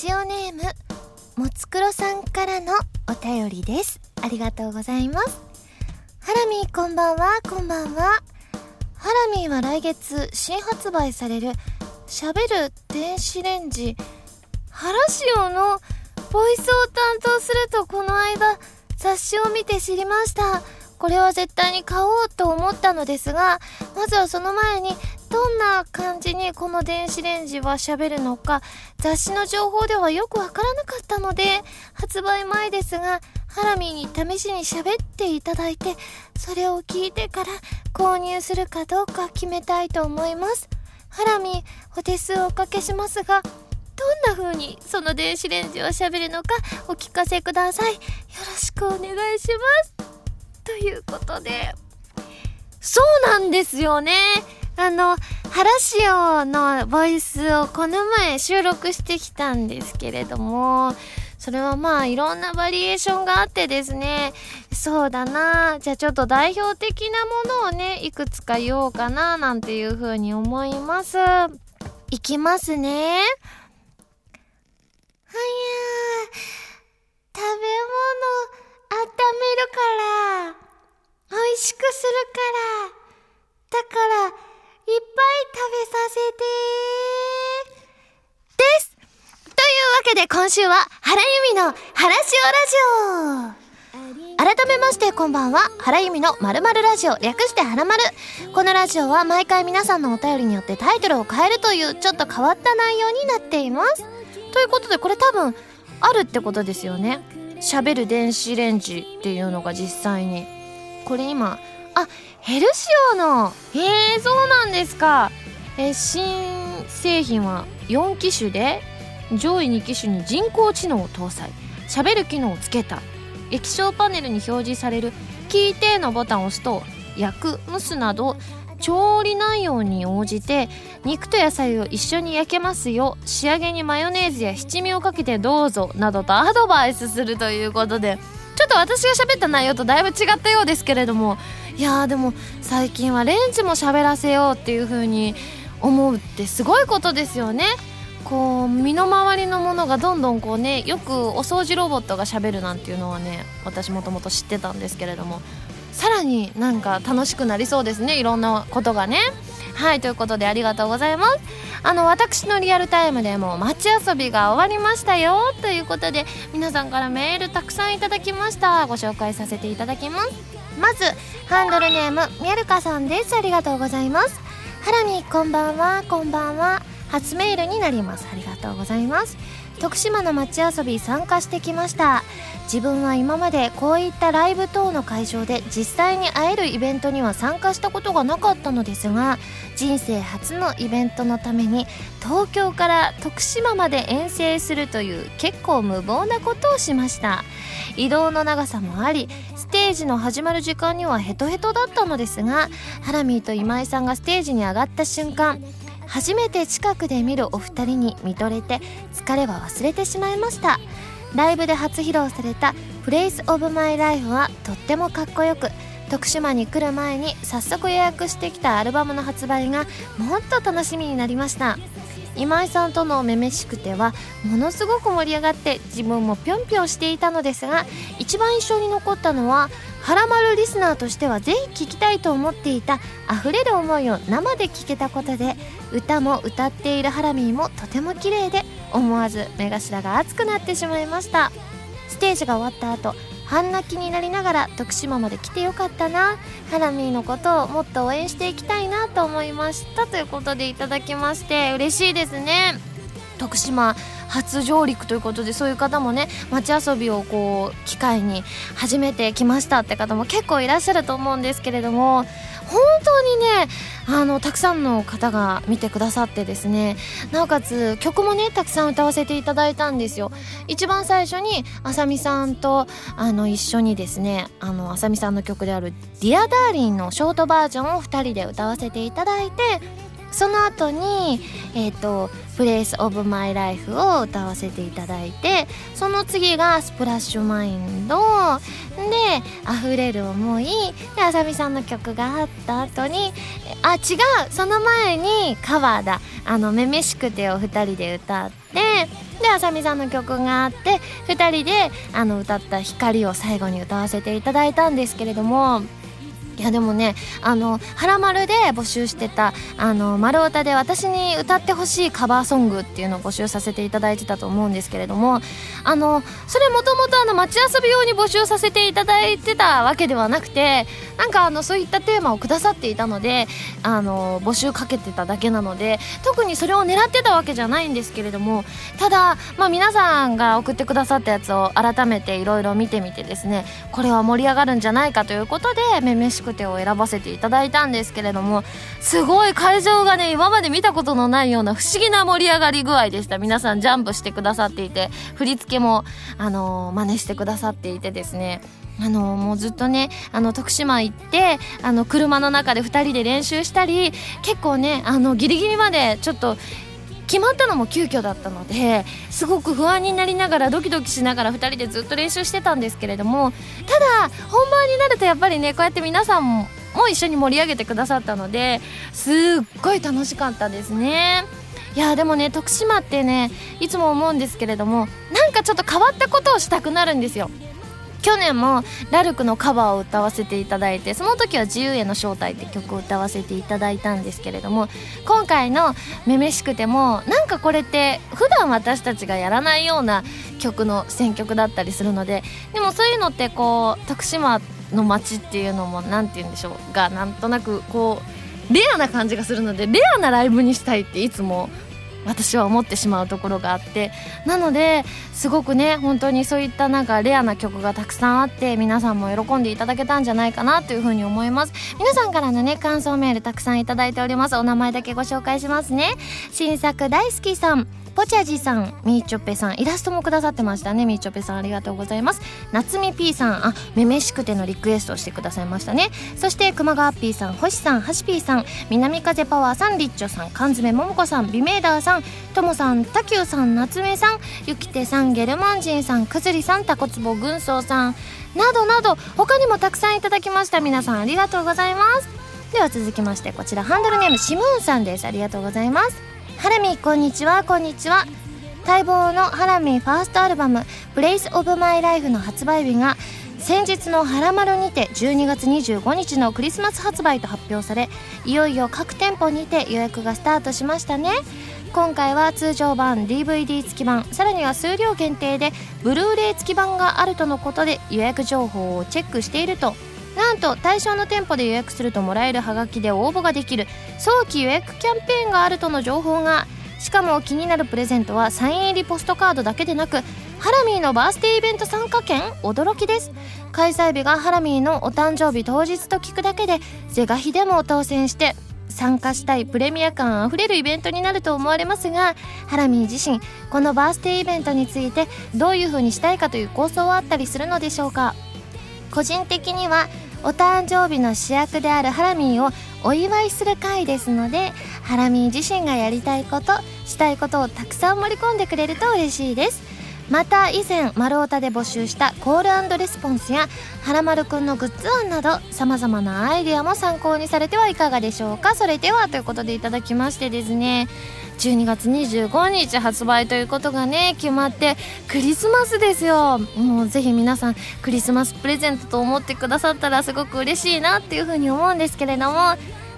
ジオネームもつくろさんからのお便りです。ありがとうございます。ハラミーこんばんは。こんばんは。ハラミーは来月新発売されるしゃべる電子レンジハラシオのボイスを担当するとこの間雑誌を見て知りました。これは絶対に買おうと思ったのですがまずはその前にどんな感じにこの電子レンジは喋るのか雑誌の情報ではよくわからなかったので発売前ですがハラミーに試しに喋っていただいてそれを聞いてから購入するかどうか決めたいと思います。ハラミーお手数をおかけしますがどんな風にその電子レンジは喋るのかお聞かせください。よろしくお願いします。ということでそうなんですよねあの、ハラシオのボイスをこの前収録してきたんですけれども、それはまあいろんなバリエーションがあってですね、そうだなじゃあちょっと代表的なものをね、いくつか言おうかななんていうふうに思います。いきますね。はやー食べ物温めるから美味しくするから。だからいっぱい食べさせてです。というわけで今週は原由美の原塩ラジオ。改めましてこんばんは。原由美のまるまるラジオ。略してはらまるこのラジオは毎回皆さんのお便りによってタイトルを変えるというちょっと変わった内容になっています。ということでこれ多分あるってことですよね。喋る電子レンジっていうのが実際に。これ今あヘルシオのへえそうなんですか。え新製品は4機種で上位2機種に人工知能を搭載。喋る機能をつけた。液晶パネルに表示される「聞いて」のボタンを押すと焼く蒸すなど調理内容に応じて肉と野菜を一緒に焼けますよ。仕上げにマヨネーズや七味をかけてどうぞなどとアドバイスするということで。ちょっと私が喋った内容とだいぶ違ったようですけれどもいやでも最近はレンジも喋らせようっていう風に思うってすごいことですよね。こう身の回りのものがどんどんこうねよくお掃除ロボットがしゃべるなんていうのはね私もともと知ってたんですけれどもさらになんか楽しくなりそうですねいろんなことがね。はいということでありがとうございます。あの私のリアルタイムでも街遊びが終わりましたよということで皆さんからメールたくさんいただきました。ご紹介させていただきます。まずハンドルネームみやるかさんです。ありがとうございます。ハラミこんばんは。こんばんは。初メールになります。ありがとうございます。徳島の街遊び参加してきました。自分は今までこういったライブ等の会場で実際に会えるイベントには参加したことがなかったのですが人生初のイベントのために東京から徳島まで遠征するという結構無謀なことをしました。移動の長さもありステージの始まる時間にはヘトヘトだったのですがハラミーと今井さんがステージに上がった瞬間初めて近くで見るお二人に見とれて疲れは忘れてしまいました。ライブで初披露された「Place of My Life はとってもかっこよく徳島に来る前に早速予約してきたアルバムの発売がもっと楽しみになりました。今井さんとの「めめしくて」はものすごく盛り上がって自分もぴょんぴょんしていたのですが一番印象に残ったのは「はらまるリスナー」としてはぜひ聴きたいと思っていた溢れる思いを生で聴けたことで歌も歌っているハラミーもとても綺麗で思わず目頭が熱くなってしまいました。ステージが終わった後半泣きになりながら徳島まで来てよかったな。ハラミーのことをもっと応援していきたいなと思いました。ということでいただきまして嬉しいですね。徳島初上陸ということでそういう方もね街遊びをこう機会に初めて来ましたって方も結構いらっしゃると思うんですけれども本当にねあのたくさんの方が見てくださってですねなおかつ曲もねたくさん歌わせていただいたんですよ。一番最初にあさみさんとあの一緒にですねあのあさみさんの曲である「 Dear Darling のショートバージョンを2人で歌わせていただいてその後にえっ、ー、と「プレイス・オブ・マイ・ライフ」を歌わせていただいてその次が「 Splash Mind」で「溢れる思い」であさみさんの曲があった後にあ違うその前にカバーだ「あのめめしくて」を2人で歌ってであさみさんの曲があって2人であの歌った「光」を最後に歌わせていただいたんですけれどもいやでもねあの「はらまる」で募集してた「あの丸歌」で私に歌ってほしいカバーソングっていうのを募集させていただいてたと思うんですけれどもあのそれもともと街遊び用に募集させていただいてたわけではなくてなんかあのそういったテーマをくださっていたのであの募集かけてただけなので特にそれを狙ってたわけじゃないんですけれどもただ、まあ、皆さんが送ってくださったやつを改めていろいろ見てみてですねこれは盛り上がるんじゃないかということで「めめしくて」を選ばせていただいたんですけれどもすごい会場がね今まで見たことのないような不思議な盛り上がり具合でした。皆さんジャンプしてくださっていて振り付けもあのー、真似してくださっていてですね。あのもうずっとねあの徳島行ってあの車の中で2人で練習したり結構ねあのギリギリまでちょっと決まったのも急遽だったのですごく不安になりながらドキドキしながら2人でずっと練習してたんですけれどもただ本番になるとやっぱりねこうやって皆さんも一緒に盛り上げてくださったのですっごい楽しかったですね。いやでもね徳島ってねいつも思うんですけれどもなんかちょっと変わったことをしたくなるんですよ去年もラルクのカバーを歌わせていただいてその時は「自由への招待」って曲を歌わせていただいたんですけれども今回の「めめしくても」なんかこれって普段私たちがやらないような曲の選曲だったりするのででもそういうのってこう徳島の街っていうのも何て言うんでしょうがなんとなくこうレアな感じがするのでレアなライブにしたいっていつも私は思ってしまうところがあってなのですごくね本当にそういったなんかレアな曲がたくさんあって皆さんも喜んでいただけたんじゃないかなというふうに思います。皆さんからのね感想メールたくさんいただいております。お名前だけご紹介しますね。新作大好きさん。ポチャジさん、みーちょぺさん、イラストもくださってましたね。みーちょぺさん、ありがとうございます。夏み P さん、あ、めめしくてのリクエストをしてくださいましたね。そして、熊川 P さん、星さん、はし P さん、南風パワーさん、リッチョさん、缶詰ももこさん、ビメーダーさん、ともさん、たきゅうさん、夏目さん、ゆきてさん、ゲルマンジンさん、くずりさん、たこつぼ軍曹さん、などなど、他にもたくさんいただきました。皆さん、ありがとうございます。では続きまして、こちら、ハンドルネーム、シムーンさんです。ありがとうございます。ハラミこんにちはこんにちは。待望のハラミファーストアルバム「Place of My Life」の発売日が先日の「はらまる」にて12月25日のクリスマス発売と発表されいよいよ各店舗にて予約がスタートしましたね。今回は通常版 DVD 付き版さらには数量限定でブルーレイ付き版があるとのことで予約情報をチェックしていると。なんと対象の店舗で予約するともらえるハガキで応募ができる。早期予約キャンペーンがあるとの情報が。しかも気になるプレゼントはサイン入りポストカードだけでなくハラミーのバースデーイベント参加券？驚きです。開催日がハラミーのお誕生日当日と聞くだけで是が非でも当選して参加したいプレミア感あふれるイベントになると思われますがハラミー自身このバースデーイベントについてどういう風にしたいかという構想はあったりするのでしょうか？個人的にはお誕生日の主役であるハラミーをお祝いする回ですのでハラミー自身がやりたいことしたいことをたくさん盛り込んでくれると嬉しいです。また以前丸太で募集したコールレスポンスやはらまるくんのグッズ案などさまざまなアイデアも参考にされてはいかがでしょうか？それではということでいただきましてですね12月25日発売ということがね決まってクリスマスですよ。もうぜひ皆さんクリスマスプレゼントと思ってくださったらすごく嬉しいなっていうふうに思うんですけれども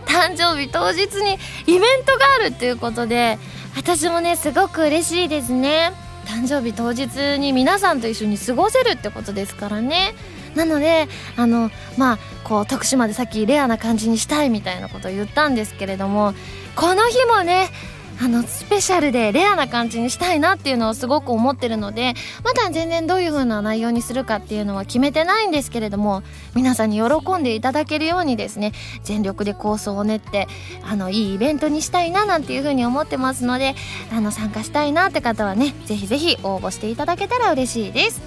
誕生日当日にイベントがあるっていうことで私もねすごく嬉しいですね。誕生日当日に皆さんと一緒に過ごせるってことですからね。なのであのまあこう徳島でさっきレアな感じにしたいみたいなことを言ったんですけれどもこの日もねあのスペシャルでレアな感じにしたいなっていうのをすごく思ってるのでまだ全然どういう風な内容にするかっていうのは決めてないんですけれども皆さんに喜んでいただけるようにですね全力で構想を練ってあのいいイベントにしたいななんていう風に思ってますのであの参加したいなって方はねぜひぜひ応募していただけたら嬉しいです。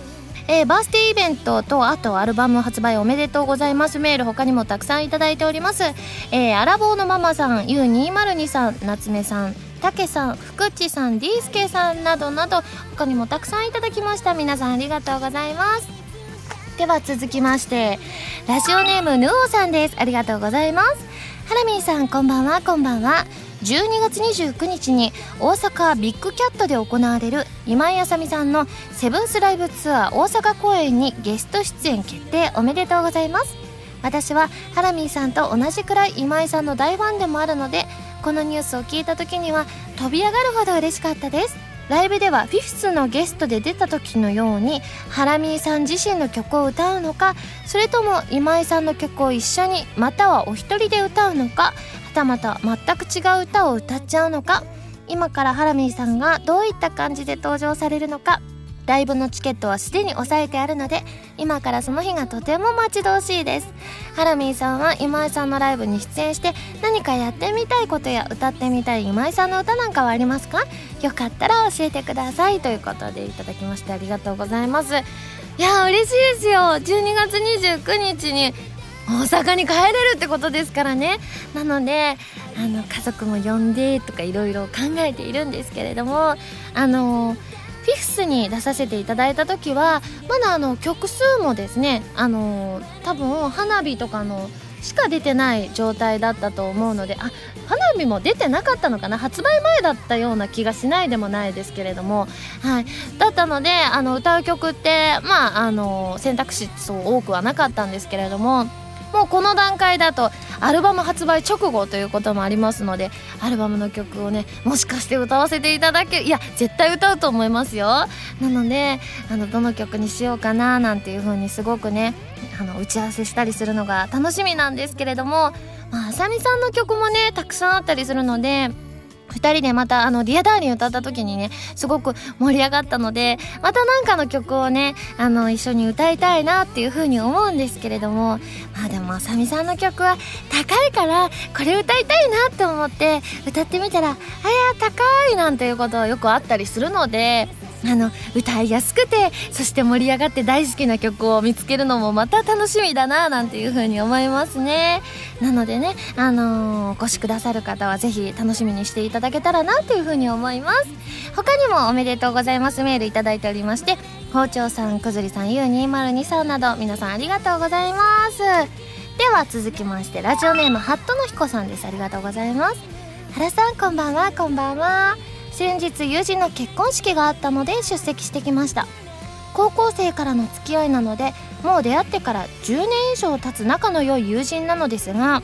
えー、バースデーイベントとあとアルバム発売おめでとうございます。メール他にもたくさんいただいております、えー、アラボーのママさん U202 さん夏目さんたけさん福地さんディースケさんなどなど他にもたくさんいただきました。皆さんありがとうございます。では続きましてラジオネームヌオさんです。ありがとうございます。ハラミーさんこんばんはこんばんは。12月29日に大阪ビッグキャットで行われる今井あさみさんのセブンスライブツアー大阪公演にゲスト出演決定おめでとうございます。私はハラミーさんと同じくらい今井さんの大ファンでもあるのでこのニュースを聞いた時には飛び上がるほど嬉しかったです。ライブではフィフスのゲストで出た時のようにハラミーさん自身の曲を歌うのかそれとも今井さんの曲を一緒にまたはお一人で歌うのかはたまた全く違う歌を歌っちゃうのか今からハラミーさんがどういった感じで登場されるのかライブのチケットはすでに押さえてあるので今からその日がとても待ち遠しいです。ハラミーさんは今井さんのライブに出演して何かやってみたいことや歌ってみたい今井さんの歌なんかはありますか？よかったら教えてください。ということでいただきましてありがとうございます。いや嬉しいですよ。12月29日に大阪に帰れるってことですからね。なのであの家族も呼んでとかいろいろ考えているんですけれどもあのーフィフスに出させていただいた時はまだあの曲数もですねあの多分花火とかのしか出てない状態だったと思うのであ花火も出てなかったのかな発売前だったような気がしないでもないですけれども、はい、だったのであの歌う曲ってまああの選択肢そう多くはなかったんですけれどももうこの段階だとアルバム発売直後ということもありますのでアルバムの曲をねもしかして歌わせていただけいや絶対歌うと思いますよ。なのであのどの曲にしようかななんていう風にすごくねあの打ち合わせしたりするのが楽しみなんですけれどもまあさみさんの曲もねたくさんあったりするので2人でまたあの「 Dear Darling」歌った時にねすごく盛り上がったのでまた何かの曲をねあの一緒に歌いたいなっていう風に思うんですけれどもまあでもあさみさんの曲は高いからこれ歌いたいなって思って歌ってみたら「あや高い」なんていうことはよくあったりするのであの歌いやすくてそして盛り上がって大好きな曲を見つけるのもまた楽しみだななんていう風に思いますね。なのでねあのー、お越しくださる方はぜひ楽しみにしていただけたらなという風に思います。他にもおめでとうございます。メールいいておりまして包丁さんくずりさん U202 さんなど皆さんありがとうございます。では続きましてラジオネームハットの彦さんです。ありがとうございます。原さんこんばんはこんばんは。先日友人の結婚式があったので出席してきました。高校生からの付き合いなのでもう出会ってから10年以上経つ仲の良い友人なのですが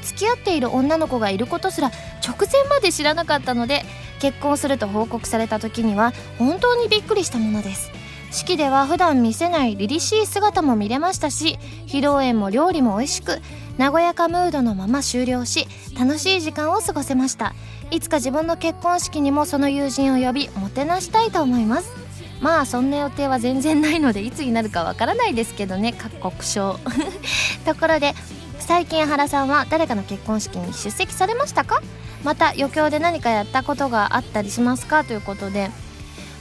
付き合っている女の子がいることすら直前まで知らなかったので結婚すると報告された時には本当にびっくりしたものです。式では普段見せない凛々しい姿も見れましたし披露宴も料理も美味しく和やかムードのまま終了し楽しい時間を過ごせました。いつか自分の結婚式にもその友人を呼びもてなしたいと思います。まあそんな予定は全然ないのでいつになるかわからないですけどね。各国賞 ところで最近原さんは誰かの結婚式に出席されましたか？また余興で何かやったことがあったりしますか？ということで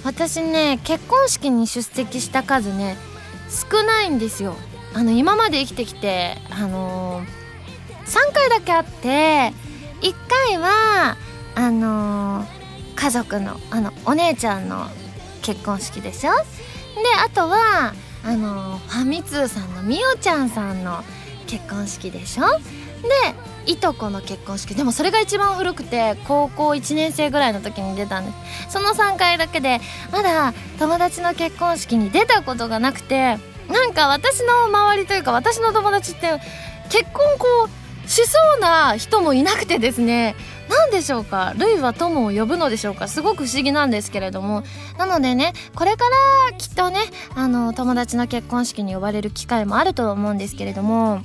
私ね結婚式に出席した数ね少ないんですよ。あの今まで生きてきてあのー、3回だけあって1回はあのー、家族のあのお姉ちゃんの結婚式でしょであとはあのー、ファミ通さんのみおちゃんさんの結婚式でしょ。でいとこの結婚式。でもそれが一番古くて高校1年生ぐらいの時に出たんです。その3回だけでまだ友達の結婚式に出たことがなくてなんか私の周りというか私の友達って結婚こうしそうな人もいなくてですね。何でしょうか？ルイは友を呼ぶのでしょうか？すごく不思議なんですけれども。なのでねこれからきっとねあの友達の結婚式に呼ばれる機会もあると思うんですけれども。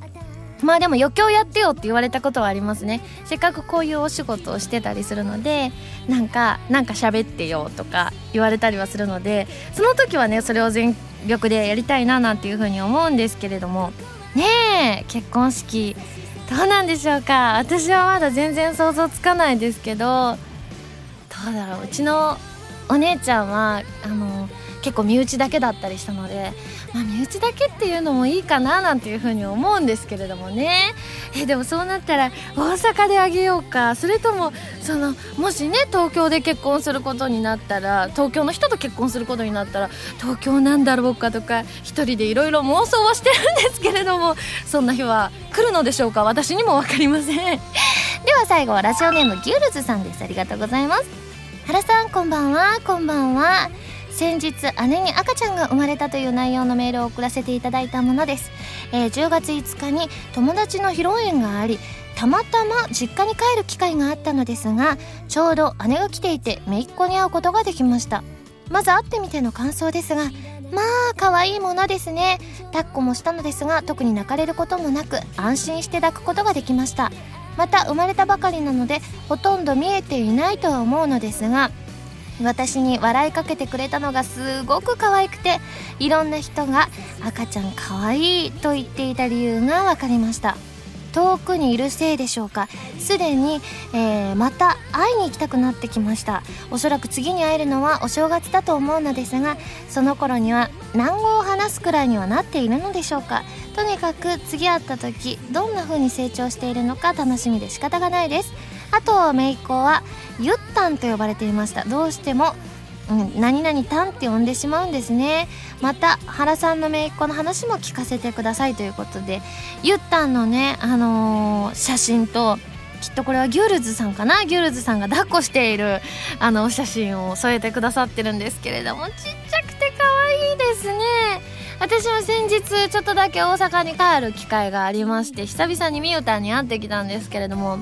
まあでも余興やってよって言われたことはありますね。せっかくこういうお仕事をしてたりするのでなんかなんか喋ってよとか言われたりはするのでその時はねそれを全力でやりたいななんていうふうに思うんですけれども。ねえ結婚式どうなんでしょうか。私はまだ全然想像つかないですけどどうだろう。うちのお姉ちゃんはあの結構身内だけだったりしたので、まあ、身内だけっていうのもいいかななんていうふうに思うんですけれどもね。えでもそうなったら大阪であげようか。それともそのもしね東京で結婚することになったら東京の人と結婚することになったら東京なんだろうかとか一人でいろいろ妄想はしてるんですけれどもそんな日は来るのでしょうか？私にも分かりません。では最後はラジオネームギュールズさんです。ありがとうございます。原さんこんばんは。こんばんは。先日姉に赤ちゃんが生まれたという内容のメールを送らせていただいたものです、えー、10月5日に友達の披露宴がありたまたま実家に帰る機会があったのですがちょうど姉が来ていて姪っ子に会うことができました。まず会ってみての感想ですがまあ可愛いものですね。抱っこもしたのですが特に泣かれることもなく安心して抱くことができました。また生まれたばかりなのでほとんど見えていないとは思うのですが私に笑いかけてくれたのがすごく可愛くていろんな人が赤ちゃん可愛いと言っていた理由が分かりました。遠くにいるせいでしょうか。すでに、えー、また会いに行きたくなってきました。おそらく次に会えるのはお正月だと思うのですがその頃には南語を話すくらいにはなっているのでしょうか。とにかく次会った時どんな風に成長しているのか楽しみで仕方がないです。あと姪っ子はゆったんと呼ばれていました。どうしてもうん、何々たんって呼んでしまうんですね。また原さんの姪っ子の話も聞かせてくださいということでゆったんのね、あのー、写真ときっとこれはギュルズさんかな？ギュルズさんが抱っこしているあのお写真を添えてくださってるんですけれどもちっちゃくて可愛いですね。私も先日ちょっとだけ大阪に帰る機会がありまして久々にみゆたんに会ってきたんですけれども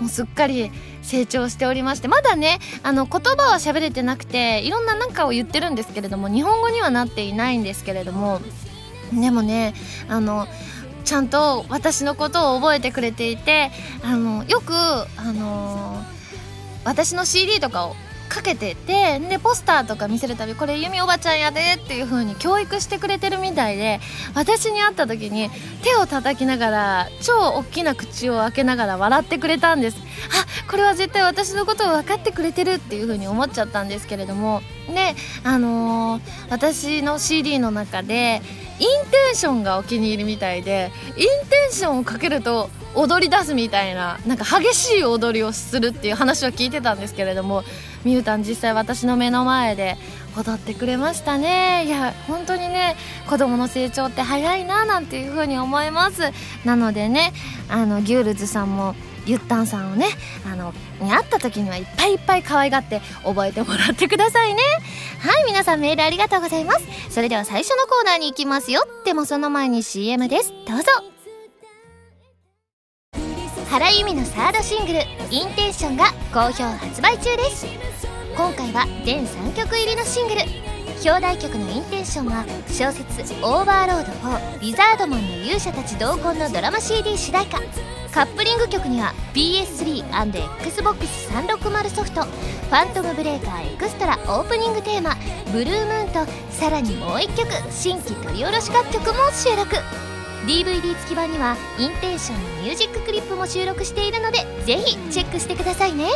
もうすっかり成長しておりましてまだねあの言葉は喋れてなくていろんな何かを言ってるんですけれども日本語にはなっていないんですけれどもでもねあのちゃんと私のことを覚えてくれていてあのよくあの私の CD とかをかけててでポスターとか見せるたびこれ由美おばちゃんやでっていう風に教育してくれてるみたいで私に会った時に手を叩きながら超大きな口を開けながら笑ってくれたんです。あこれは絶対私のことを分かってくれてるっていう風に思っちゃったんですけれども。であのー、私の CD の中でインテンションがお気に入りみたいでインテンションをかけると踊り出すみたいななんか激しい踊りをするっていう話は聞いてたんですけれどもみゆたん実際私の目の前で踊ってくれましたね。いや本当にね子供の成長って早いななんていう風に思います。なのでねあのギュールズさんもゆったんさんをねあのに会った時にはいっぱいいっぱい可愛がって覚えてもらってくださいね。はい皆さんメールありがとうございます。それでは最初のコーナーに行きますよ。でもその前に CM です。どうぞ。原由美のサードシングル「インテンション」が好評発売中です。今回は全3曲入りのシングル。表題曲の「インテンション」は小説「オーバーロード4リザードマンの勇者たち同梱」のドラマ CD 主題歌。カップリング曲には PS3&Xbox360 ソフト「ファントムブレーカーエクストラ」オープニングテーマ「 Blue Moon」とさらにもう1曲新規録り下ろし楽曲も収録。DVD 付き版には Intention のミュージッククリップも収録しているのでぜひチェックしてくださいね。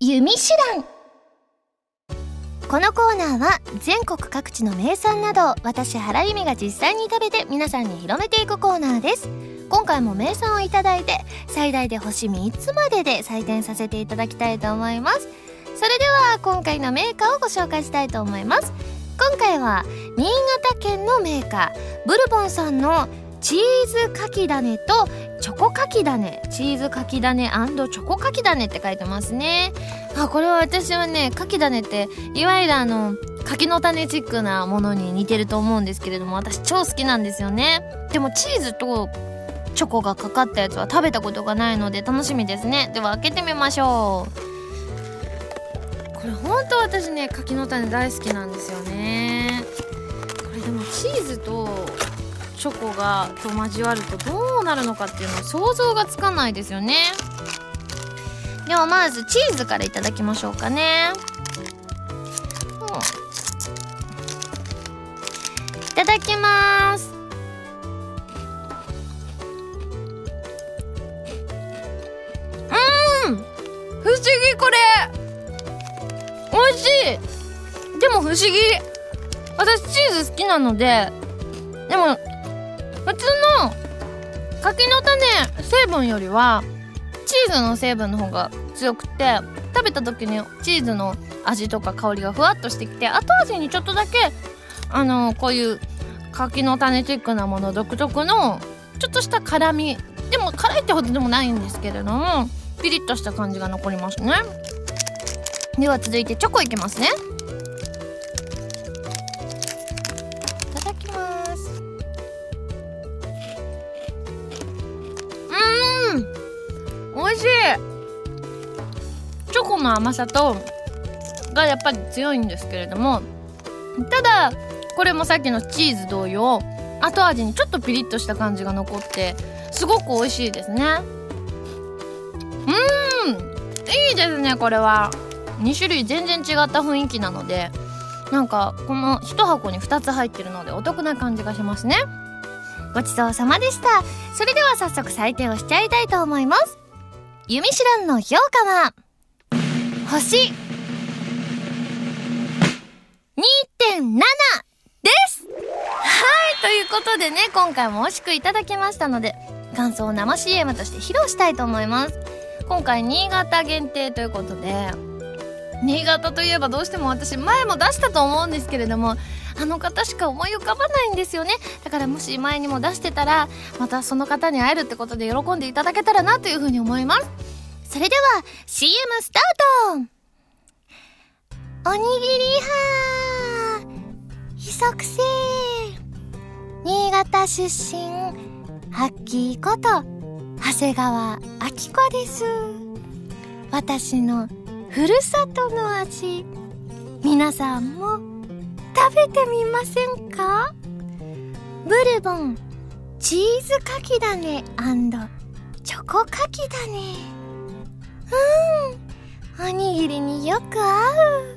弓手段。このコーナーは全国各地の名産などを私原由美が実際に食べて皆さんに広めていくコーナーです。今回も名産をいただいて最大で星3つまでで採点させていただきたいと思います。それでは今回のメーカーをご紹介したいと思います。今回は新潟県のメーカーブルボンさんのチーズかき種とチョコかき種。チーズかき種チョコかき種って書いてますね。あこれは私はねかき種っていわゆるあの柿の種チックなものに似てると思うんですけれども私超好きなんですよね。でもチーズとチョコがかかったやつは食べたことがないので楽しみですね。では開けてみましょう。れほんと私ね柿の種大好きなんですよね。これでもチーズとチョコがと交わるとどうなるのかっていうのは想像がつかないですよね。ではまずチーズからいただきましょうかね、いただきます。うん。不思議これ。美味しい。でも不思議。私チーズ好きなのででも普通の柿の種成分よりはチーズの成分の方が強くて食べた時にチーズの味とか香りがふわっとしてきて後味にちょっとだけあのこういう柿の種チックなもの独特のちょっとした辛み。でも辛いってほどでもないんですけれどもピリッとした感じが残りますね。では続いてチョコいきますね。いただきます。うん。美味しい。チョコの甘さとがやっぱり強いんですけれどもただこれもさっきのチーズ同様後味にちょっとピリッとした感じが残ってすごく美味しいですね。うん。いいですねこれは。2種類全然違った雰囲気なのでなんかこの1箱に2つ入ってるのでお得な感じがしますね。ごちそうさまでした。それでは早速採点をしちゃいたいと思います。ユミシランの評価は星2.7です。はいということでね今回も惜しくいただきましたので感想を生 CM として披露したいと思います。今回新潟限定ということで新潟といえばどうしても私前も出したと思うんですけれどもあの方しか思い浮かばないんですよね。だからもし前にも出してたらまたその方に会えるってことで喜んでいただけたらなというふうに思います。それでは CM スタート。おにぎりはひそくせ新潟出身。ハッキーこと。長谷川明子です。私のふるさとの味皆さんも食べてみませんか？ブルボンチーズかき種チョコかき種うんおにぎりによく合う。はいという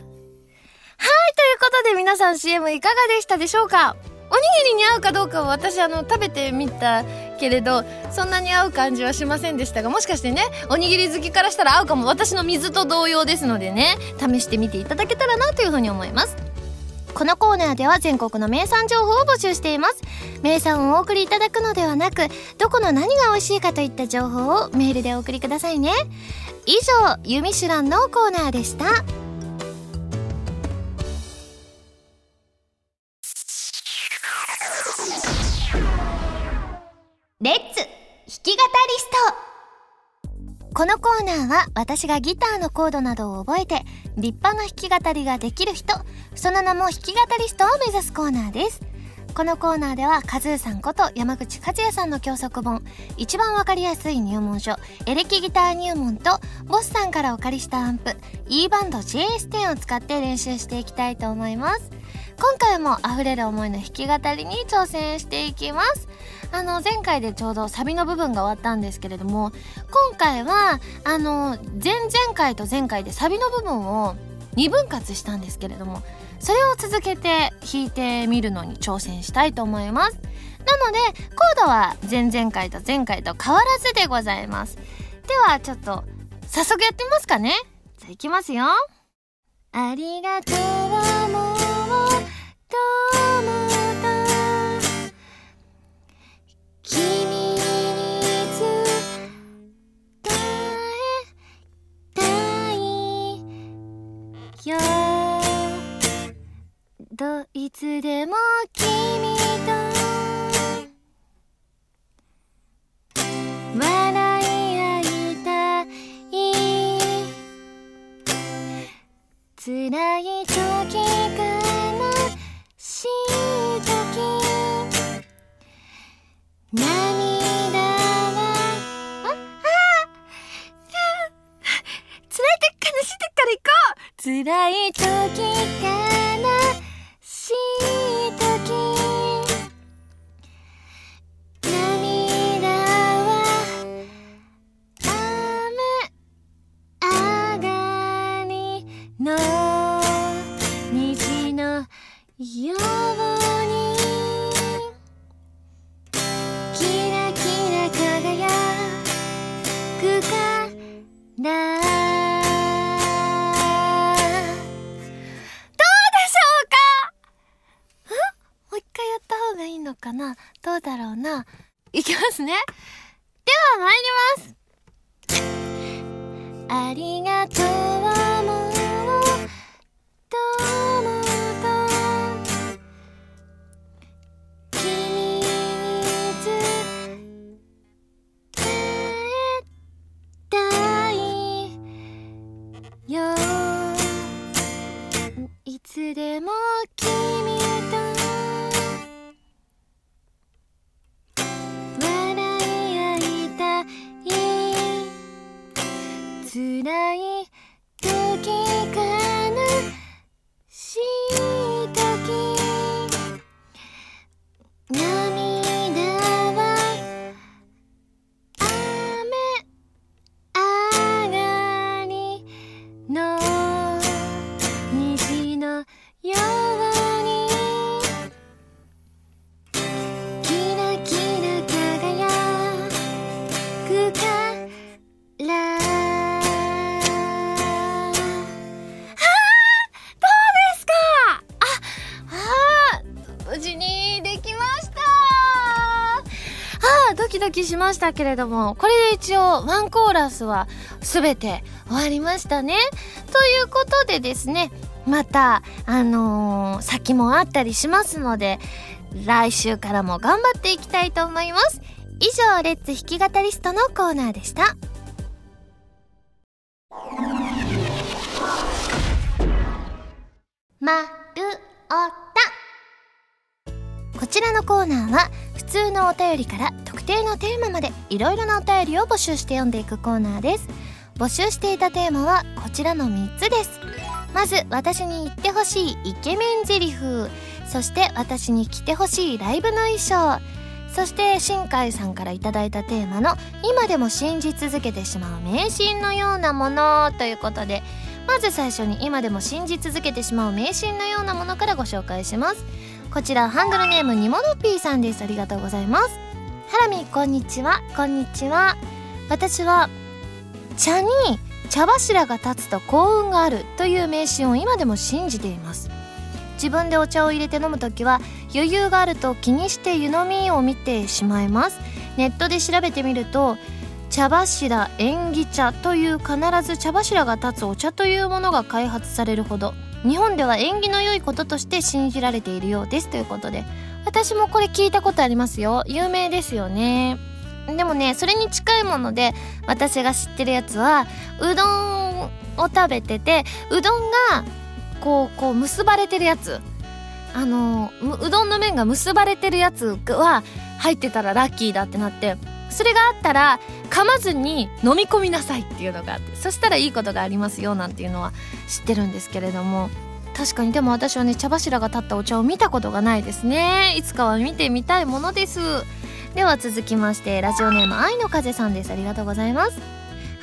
ことで皆さん CM いかがでしたでしょうか？おにぎりに合うかどうかは私あの食べてみたけれどそんなに合う感じはしませんでしたがもしかしてねおにぎり好きからしたら合うかも。私の水と同様ですのでね試してみていただけたらなというふうに思います。このコーナーでは全国の名産情報を募集しています。名産をお送りいただくのではなくどこの何が美味しいかといった情報をメールでお送りくださいね。以上「ユミシュラン」のコーナーでした。このコーナーは私がギターのコードなどを覚えて立派な弾き語りができる人その名も弾き語りストを目指すコーナーです。このコーナーではカズーさんこと山口和也さんの教則本一番わかりやすい入門書エレキギター入門とボスさんからお借りしたアンプ E バンド JS10 を使って練習していきたいと思います。今回も溢れる思いの弾き語りに挑戦していきます。あの前回でちょうどサビの部分が終わったんですけれども今回はあの前々回と前回でサビの部分を2分割したんですけれどもそれを続けて弾いてみるのに挑戦したいと思います。なのでコードは前々回と前回と変わらずでございます。ではちょっと早速やってみますかね。じゃあいきますよ。ありがとうもうどうも君に伝えたいよ。どいつでも君と笑い合いたい。辛い時ましたけれどもこれで一応ワンコーラスは全て終わりましたね。ということでですねまたあのー先もあったりしますので来週からも頑張っていきたいと思います。以上レッツ弾き語りストのコーナーでした。まるおた。こちらのコーナーは普通のお便りから定のテーマまでいろいろなお便りを募集して読んでいくコーナーです。募集していたテーマはこちらの3つです。まず私に言ってほしいイケメンゼリフそして私に着てほしいライブの衣装。そして新海さんからいただいたテーマの今でも信じ続けてしまう迷信のようなもの。ということでまず最初に今でも信じ続けてしまう迷信のようなものからご紹介します。こちらハンドルネームにものぴーさんです。ありがとうございます。ハラミこんにちは。こんにちは。私は茶に茶柱が立つと幸運があるという迷信を今でも信じています。自分でお茶を入れて飲む時は余裕があると気にして湯飲みを見てしまいます。ネットで調べてみると茶柱縁起茶という必ず茶柱が立つお茶というものが開発されるほど日本では縁起の良いこととして信じられているようです。ということで私もこれ聞いたことありますよ。有名ですよね。でもねそれに近いもので私が知ってるやつはうどんを食べててうどんがこうこう結ばれてるやつ。あのうどんの麺が結ばれてるやつは入ってたらラッキーだってなって。それがあったら噛まずに飲み込みなさいっていうのがあって。そしたらいいことがありますよなんていうのは知ってるんですけれども。確かに。でも私はね茶柱が立ったお茶を見たことがないですね。いつかは見てみたいものです。では続きましてラジオネーム愛の風さんです。ありがとうございます。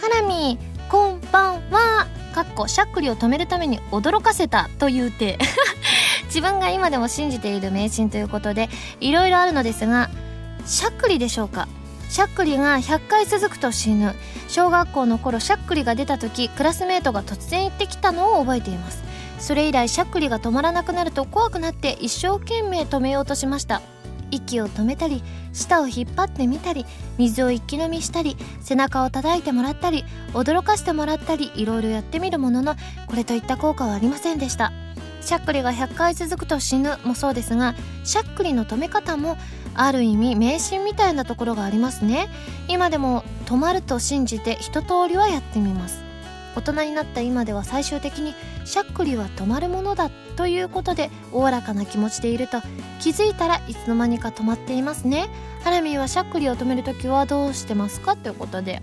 ハラミこんばんは。かっこしゃっくりを止めるために驚かせたという手。自分が今でも信じている迷信ということでいろいろあるのですがしゃっくりでしょうか。しゃっくりが100回続くと死ぬ。小学校の頃しゃっくりが出た時クラスメートが突然言ってきたのを覚えています。それ以来しゃっくりが止まらなくなると怖くなって一生懸命止めようとしました。息を止めたり舌を引っ張ってみたり水を一気飲みしたり背中を叩いてもらったり驚かしてもらったりいろいろやってみるもののこれといった効果はありませんでした。しゃっくりが100回続くと死ぬもそうですがしゃっくりの止め方もある意味迷信みたいなところがありますね。今でも止まると信じて一通りはやってみます。大人になった今では最終的にしゃっくりは止まるものだということでおおらかな気持ちでいると気づいたらいつの間にか止まっていますね。ハラミーはしゃっくりを止める時はどうしてますか？ということで。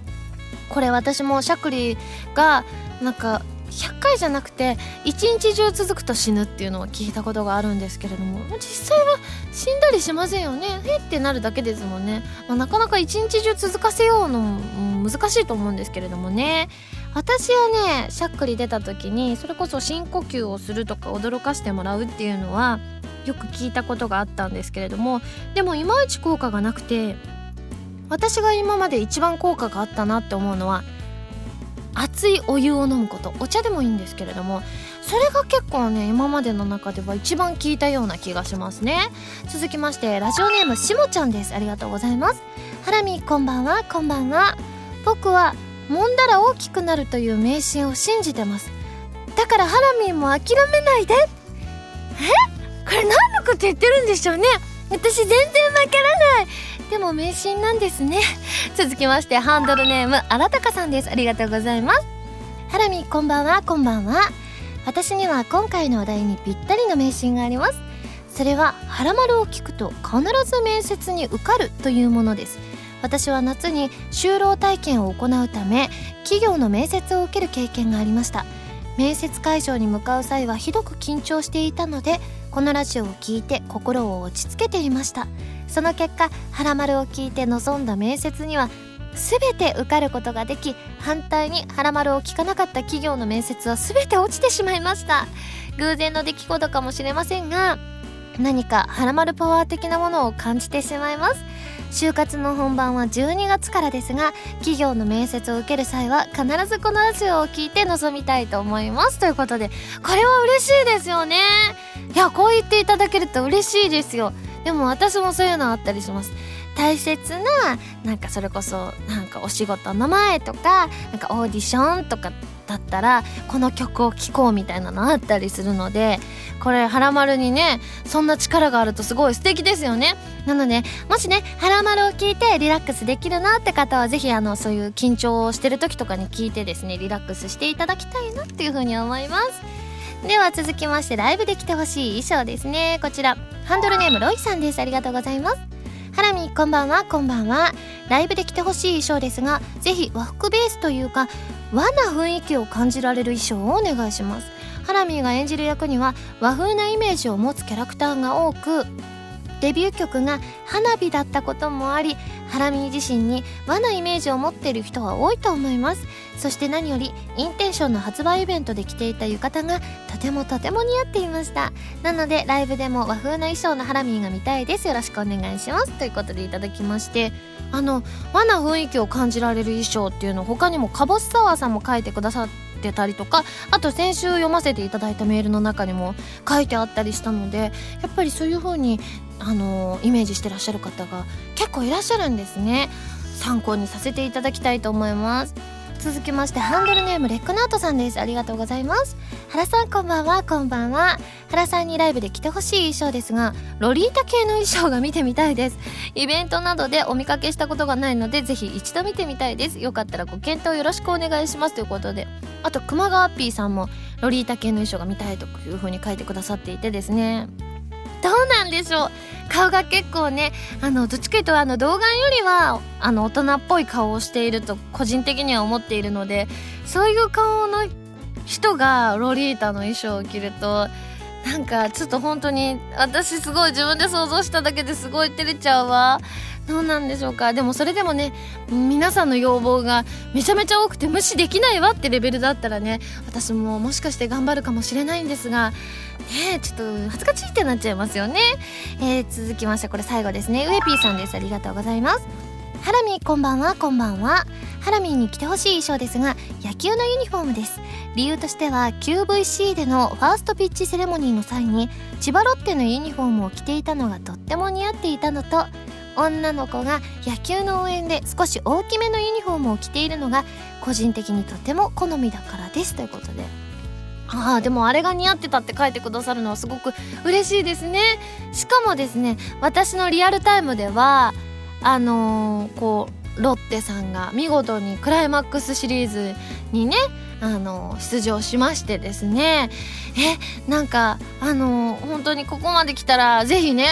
これ私もしゃっくりがなんか100回じゃなくて一日中続くと死ぬっていうのを聞いたことがあるんですけれども実際は死んだりしませんよね。へってなるだけですもんね、まあ、なかなか一日中続かせようのも難しいと思うんですけれどもね。私はねしゃっくり出た時にそれこそ深呼吸をするとか驚かしてもらうっていうのはよく聞いたことがあったんですけれどもでもいまいち効果がなくて私が今まで一番効果があったなって思うのは熱いお湯を飲むことお茶でもいいんですけれどもそれが結構ね今までの中では一番聞いたような気がしますね。続きましてラジオネームしもちゃんです。ありがとうございます。ハラミこんばんは。こんばんは。僕は揉んだら大きくなるという迷信を信じてます。だからハラミーも諦めないで。え？これ何のこと言ってるんでしょうね。私全然わからない。でも迷信なんですね。続きましてハンドルネームあらたかさんです。ありがとうございます。ハラミこんばんは。こんばんは。私には今回の話題にぴったりの迷信があります。それは「はらまる」を聞くと必ず面接に受かるというものです。私は夏に就労体験を行うため企業の面接を受ける経験がありました。面接会場に向かう際はひどく緊張していたのでこのラジオを聞いて心を落ち着けていました。その結果「はらまる」を聞いて臨んだ面接には全て受かることができ反対に「はらまる」を聞かなかった企業の面接は全て落ちてしまいました。偶然の出来事かもしれませんが何かはらまるパワー的なものを感じてしまいます。就活の本番は12月からですが企業の面接を受ける際は必ずこのラジオを聞いて臨みたいと思います。ということでこれは嬉しいですよね。いやこう言っていただけると嬉しいですよ。でも私もそういうのあったりします。大切ななんかそれこそなんかお仕事の前とかなんかオーディションとかだったらこの曲を聴こうみたいなのあったりするのでこれ「はらまる」にねそんな力があるとすごい素敵ですよね。なのでもしね「はらまる」を聞いてリラックスできるなって方は是非あのそういう緊張をしてる時とかに聞いてですねリラックスしていただきたいなっていうふうに思います。では続きましてライブで着てほしい衣装ですね。こちらハンドルネームロイさんです。ありがとうございます。ハラミこんばんは。こんばんは。ライブで着てほしい衣装ですがぜひ和服ベースというか和な雰囲気を感じられる衣装をお願いします。ハラミーが演じる役には和風なイメージを持つキャラクターが多くデビュー曲が花火だったこともありハラミー自身に和なイメージを持っている人は多いと思います。そして何よりインテンションの発売イベントで着ていた浴衣がとてもとても似合っていました。なのでライブでも和風な衣装のハラミーが見たいです。よろしくお願いします。ということでいただきまして。あの和な雰囲気を感じられる衣装っていうの他にもカボスサワーさんも書いてくださってたりとかあと先週読ませていただいたメールの中にも書いてあったりしたのでやっぱりそういう風にあのイメージしてらっしゃる方が結構いらっしゃるんですね。参考にさせていただきたいと思います。続きましてハンドルネームレックナートさんです。ありがとうございます。原さんこんばんは。こんばんは。原さんにライブで着てほしい衣装ですがロリータ系の衣装が見てみたいです。イベントなどでお見かけしたことがないのでぜひ一度見てみたいです。よかったらご検討よろしくお願いしますということで。あと熊川ピーさんもロリータ系の衣装が見たいという風に書いてくださっていてですね。どうなんでしょう？顔が結構ねあのどっちかというとあの童顔よりはあの大人っぽい顔をしていると個人的には思っているのでそういう顔の人がロリータの衣装を着るとなんかちょっと本当に私すごい自分で想像しただけですごい照れちゃうわ。どうなんでしょうか。でもそれでもね皆さんの要望がめちゃめちゃ多くて無視できないわってレベルだったらね私ももしかして頑張るかもしれないんですがねちょっと恥ずかしいってなっちゃいますよね、えー、続きましてこれ最後ですね。ウエピーさんです。ありがとうございます。ハラミこんばんは。こんばんは。ハラミーに着てほしい衣装ですが野球のユニフォームです。理由としては QVC でのファーストピッチセレモニーの際に千葉ロッテのユニフォームを着ていたのがとっても似合っていたのと女の子が野球の応援で少し大きめのユニフォームを着ているのが個人的にとても好みだからです。ということで。ああでもあれが似合ってたって書いてくださるのはすごく嬉しいですね。しかもですね私のリアルタイムではあのー、こうロッテさんが見事にクライマックスシリーズにねあの出場しましてですね。えなんかあの本当にここまで来たらぜひね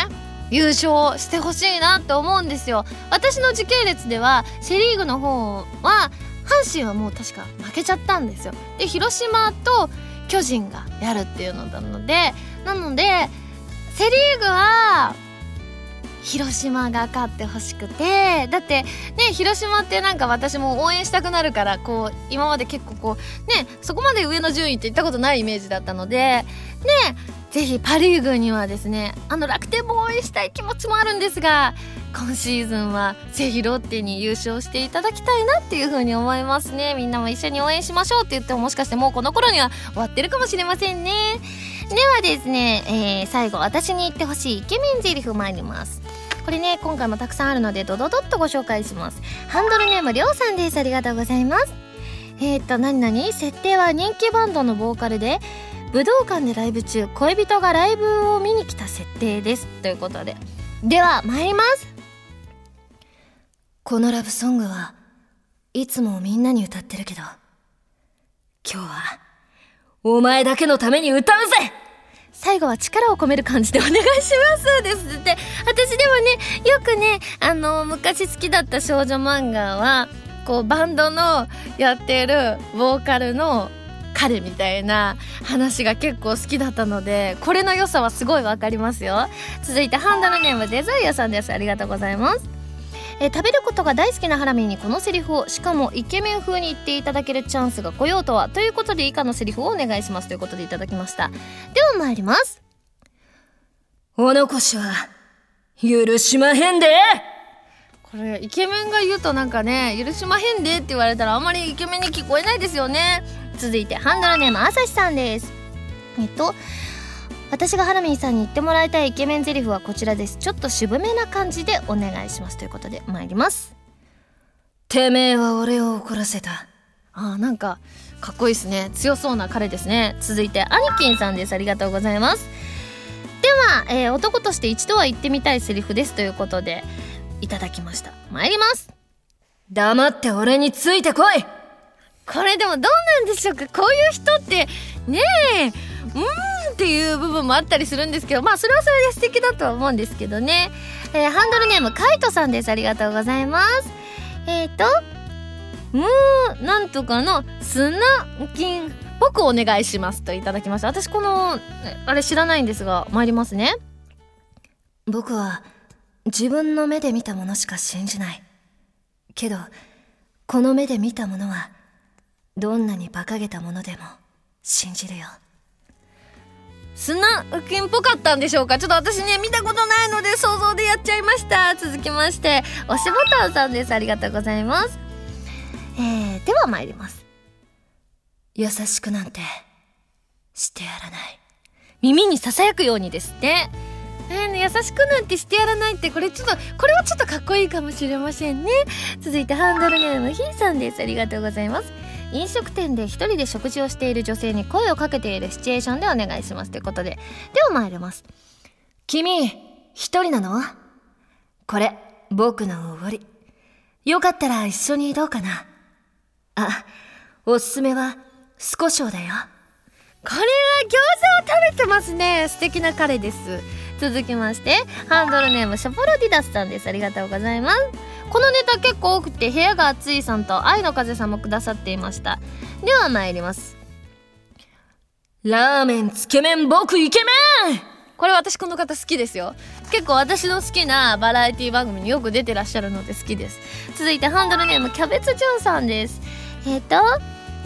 優勝してほしいなって思うんですよ。私の時系列ではセ・リーグの方は阪神はもう確か負けちゃったんですよ。で広島と巨人がやるっていうのなのでなのでセ・リーグは広島が勝ってほしくてだってね広島ってなんか私も応援したくなるからこう今まで結構こうねそこまで上の順位って言ったことないイメージだったのでねぜひパ・リーグにはですねあの楽天も応援したい気持ちもあるんですが今シーズンはぜひロッテに優勝していただきたいなっていう風に思いますね。みんなも一緒に応援しましょうって言ってももしかしてもうこの頃には終わってるかもしれませんね。ではですね、えー、最後私に言ってほしいイケメンゼリフ参ります。これね今回もたくさんあるのでドドドッとご紹介します。ハンドルネームりょうさんです。ありがとうございます。えー、っと何々？設定は人気バンドのボーカルで武道館でライブ中恋人がライブを見に来た設定です。ということで。では参ります。このラブソングはいつもみんなに歌ってるけど今日はお前だけのために歌うぜ。最後は力を込める感じでお願いしますですって。私でもねよくねあの昔好きだった少女漫画はこうバンドのやってるボーカルの彼みたいな話が結構好きだったのでこれの良さはすごいわかりますよ。続いてハンドルネームデザイアさんです。ありがとうございます。えー、食べることが大好きなハラミーにこのセリフをしかもイケメン風に言っていただけるチャンスが来ようとはということで以下のセリフをお願いします。ということでいただきました。では参ります。お残しは許しまへんで。これイケメンが言うとなんかね許しまへんでって言われたらあんまりイケメンに聞こえないですよね続いてハンドルネームあさしさんです。えっと私がハラミーさんに言ってもらいたいイケメンゼリフはこちらです。ちょっと渋めな感じでお願いしますということで参ります。てめえは俺を怒らせた。あーなんかかっこいいですね。強そうな彼ですね。続いてアニキンさんです。ありがとうございます。では、えー、男として一度は言ってみたいセリフです。ということでいただきました。参ります。黙って俺についてこいこれでもどうなんでしょうか？こういう人ってねえうんっていう部分もあったりするんですけどまあそれはそれで素敵だとは思うんですけどね、えー、ハンドルネームカイトさんです。ありがとうございます。えっ、ー、とムーなんとかの砂金。僕お願いしますといただきました。私このあれ知らないんですが参りますね。僕は自分の目で見たものしか信じない。けどこの目で見たものはどんなに馬鹿げたものでも信じるよ。砂浮きんぽかったんでしょうか？ちょっと私ね見たことないので想像でやっちゃいました。続きまして押しボタンさんです。ありがとうございます。えー、では参ります。優しくなんてしてやらない。耳にささやくようにですねえー、優しくなんてしてやらないってこれちょっとこれはちょっとかっこいいかもしれませんね。続いてハンドルネームひーさんです。ありがとうございます。飲食店で一人で食事をしている女性に声をかけているシチュエーションでお願いしますということで。では参ります。君一人なの？これ僕のおごり。よかったら一緒にどうかな？あおすすめは少しだよ。これは餃子を食べてますね。素敵な彼です。続きましてハンドルネームシャポロディダスさんです。ありがとうございます。このネタ結構多くて部屋が暑いさんと愛の風さんもくださっていました。では参ります。ラーメンつけ麺僕イケメン。これ私この方好きですよ。結構私の好きなバラエティ番組によく出てらっしゃるので好きです。続いてハンドルネームキャベツジュンさんです。えっ、ー、と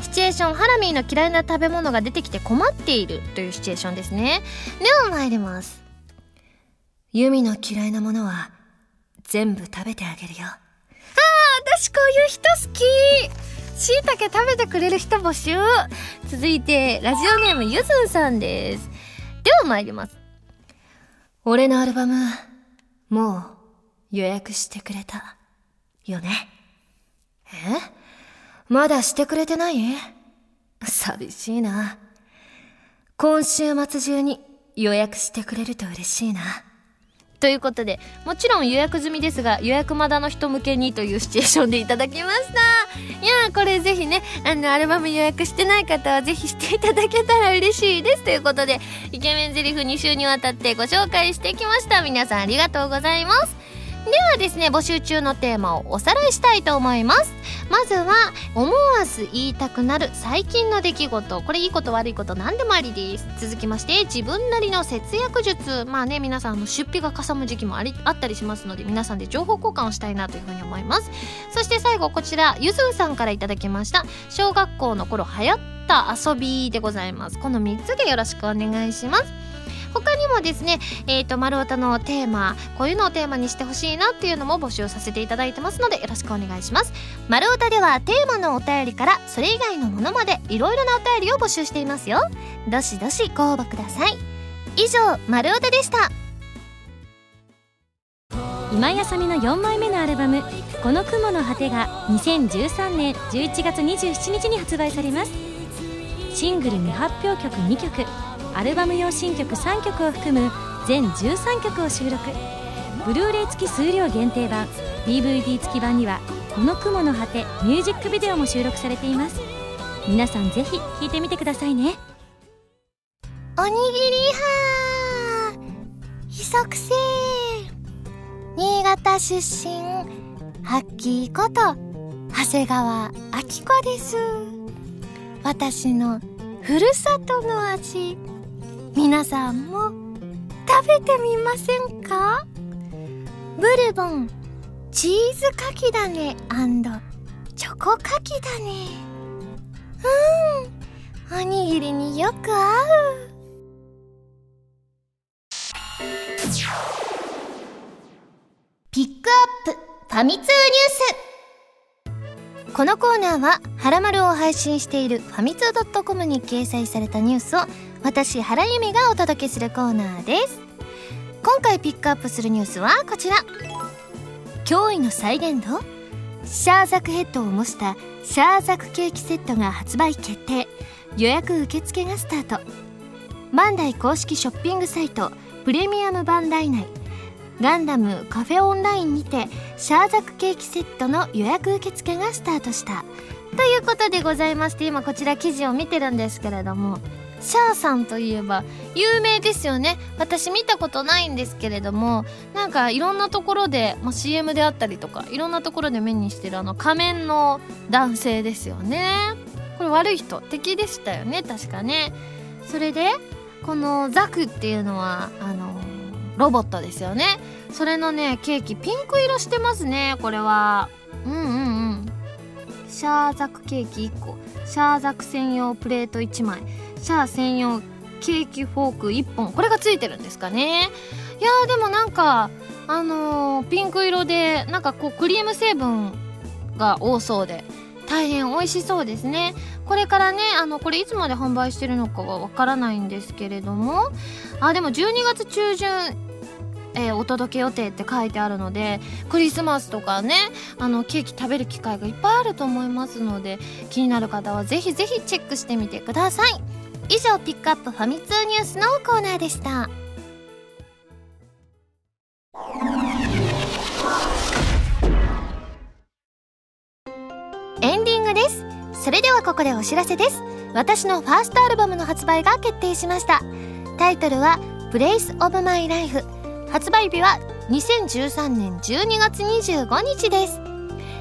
シチュエーションハラミーの嫌いな食べ物が出てきて困っているというシチュエーションですね。では参りますユミの嫌いなものは全部食べてあげるよ。ああ私こういう人好き。しいたけ食べてくれる人募集。続いてラジオネームゆずんさんです。では参ります。俺のアルバムもう予約してくれた。よね？え？まだしてくれてない？寂しいな。今週末中に予約してくれると嬉しいなということでもちろん予約済みですが予約まだの人向けにというシチュエーションでいただきました。いやこれぜひねあのアルバム予約してない方はぜひしていただけたら嬉しいです。ということでイケメンゼリフ2週にわたってご紹介してきました。皆さんありがとうございます。ではですね募集中のテーマをおさらいしたいと思います。まずは思わず言いたくなる最近の出来事。これいいこと悪いこと何でもありです。続きまして自分なりの節約術。まあね皆さんの出費がかさむ時期もありあったりしますので皆さんで情報交換をしたいなというふうに思います。そして最後こちらゆずうさんからいただきました。小学校の頃流行った遊びでございます。この3つでよろしくお願いします。他にもですね、えっ、ー、と、丸太のテーマ、こういうのをテーマにしてほしいなっていうのも募集させていただいてますので、よろしくお願いします。丸太ではテーマのお便りからそれ以外のものまでいろいろなお便りを募集していますよ。どしどしご応募ください。以上、丸太でした。今井あさみの4枚目のアルバム「この雲の果て」が2013年11月27日に発売されますシングル未発表曲2曲アルバム用新曲3曲を含む全13曲を収録。ブルーレイ付き数量限定版 DVD 付き版には「この雲の果て」ミュージックビデオも収録されています。皆さんぜひ聴いてみてくださいね。おにぎりはひそくせ新潟出身ハッキーこと長谷川明子です。私のふるさとの味。皆さんも食べてみませんか？ブルボンチーズかき種チョコかき種うんおにぎりによく合う。ピックアップファミ通ニュース。このコーナーは「はらまる」を配信しているファミツー .com に掲載されたニュースを私原由美がお届けするコーナーです。今回ピックアップするニュースはこちら。驚異の再現度。シャーザクヘッドを模したシャーザクケーキセットが発売決定。予約受付がスタート。バンダイ公式ショッピングサイト。プレミアムバンダイ内。ガンダムカフェオンラインにてシャーザクケーキセットの予約受付がスタートした。ということでございまして今こちら記事を見てるんですけれども。シャーさんといえば有名ですよね。私見たことないんですけれどもなんかいろんなところで、まあ、CM であったりとかいろんなところで目にしてるあの仮面の男性ですよね。これ悪い人敵でしたよね。確かね。それでこのザクっていうのはあのロボットですよね。それのねケーキピンク色してますねこれは。うんうんうん。シャーザクケーキ1個。シャーザク専用プレート1枚。シャー専用ケーキフォーク1本。これがついてるんですかね。いやでもなんかあのー、ピンク色でなんかこうクリーム成分が多そうで。大変美味しそうですね。これからねあのこれいつまで販売してるのかはわからないんですけれども。あでも12月中旬えー、お届け予定って書いてあるのでクリスマスとかねあのケーキ食べる機会がいっぱいあると思いますので気になる方はぜひぜひチェックしてみてください。以上ピックアップファミ通ニュースのコーナーでした。エンディングです。それではここでお知らせです。私のファーストアルバムの発売が決定しました。タイトルは「Place of My Life」発売日は2013年12月25日です。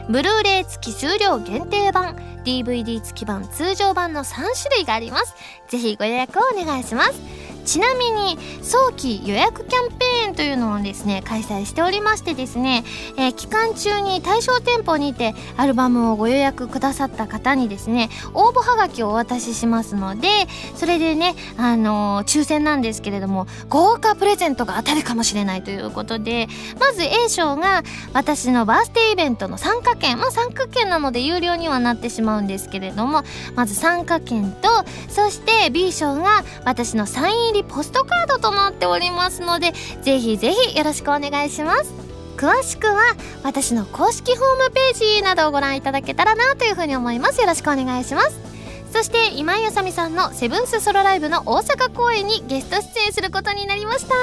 ブルーレイ付き数量限定版 DVD 付き版通常版の3種類があります。ぜひご予約をお願いします。ちなみに早期予約キャンペーンというのをですね開催しておりましてですね、えー、期間中に対象店舗にてアルバムをご予約くださった方にですね応募はがきをお渡ししますのでそれでねあのー、抽選なんですけれども豪華プレゼントが当たるかもしれないということでまず A 賞が私のバースデーイベントの参加券まあ参加券なので有料にはなってしまうんですけれどもまず参加券とそして B 賞が私のサイン入りポストカードとなっておりますのでぜひぜひよろしくお願いします。詳しくは私の公式ホームページなどをご覧いただけたらなというふうに思います。よろしくお願いします。そして今井あさみさんのセブンスソロライブの大阪公演にゲスト出演することになりました。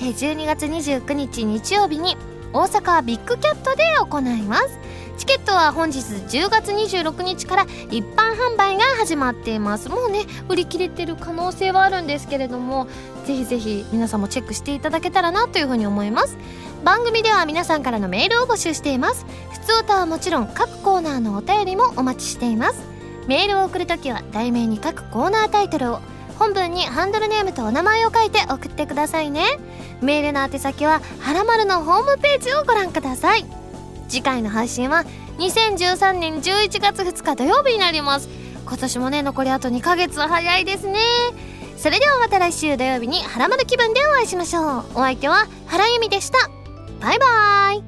12月29日日曜日に大阪ビッグキャットで行います。チケットは本日10月26日から一般販売が始まっています。もうね売り切れてる可能性はあるんですけれどもぜひぜひ皆さんもチェックしていただけたらなというふうに思います。番組では皆さんからのメールを募集しています。普通歌はもちろん各コーナーのお便りもお待ちしています。メールを送るときは題名に各コーナータイトルを本文にハンドルネームとお名前を書いて送ってくださいね。メールの宛先ははらまるのホームページをご覧ください。次回の配信は2013年11月2日土曜日になります。今年もね残りあと2ヶ月早いですね。それではまた来週土曜日にはらまる気分でお会いしましょう。お相手は原由美でした。バイバーイ。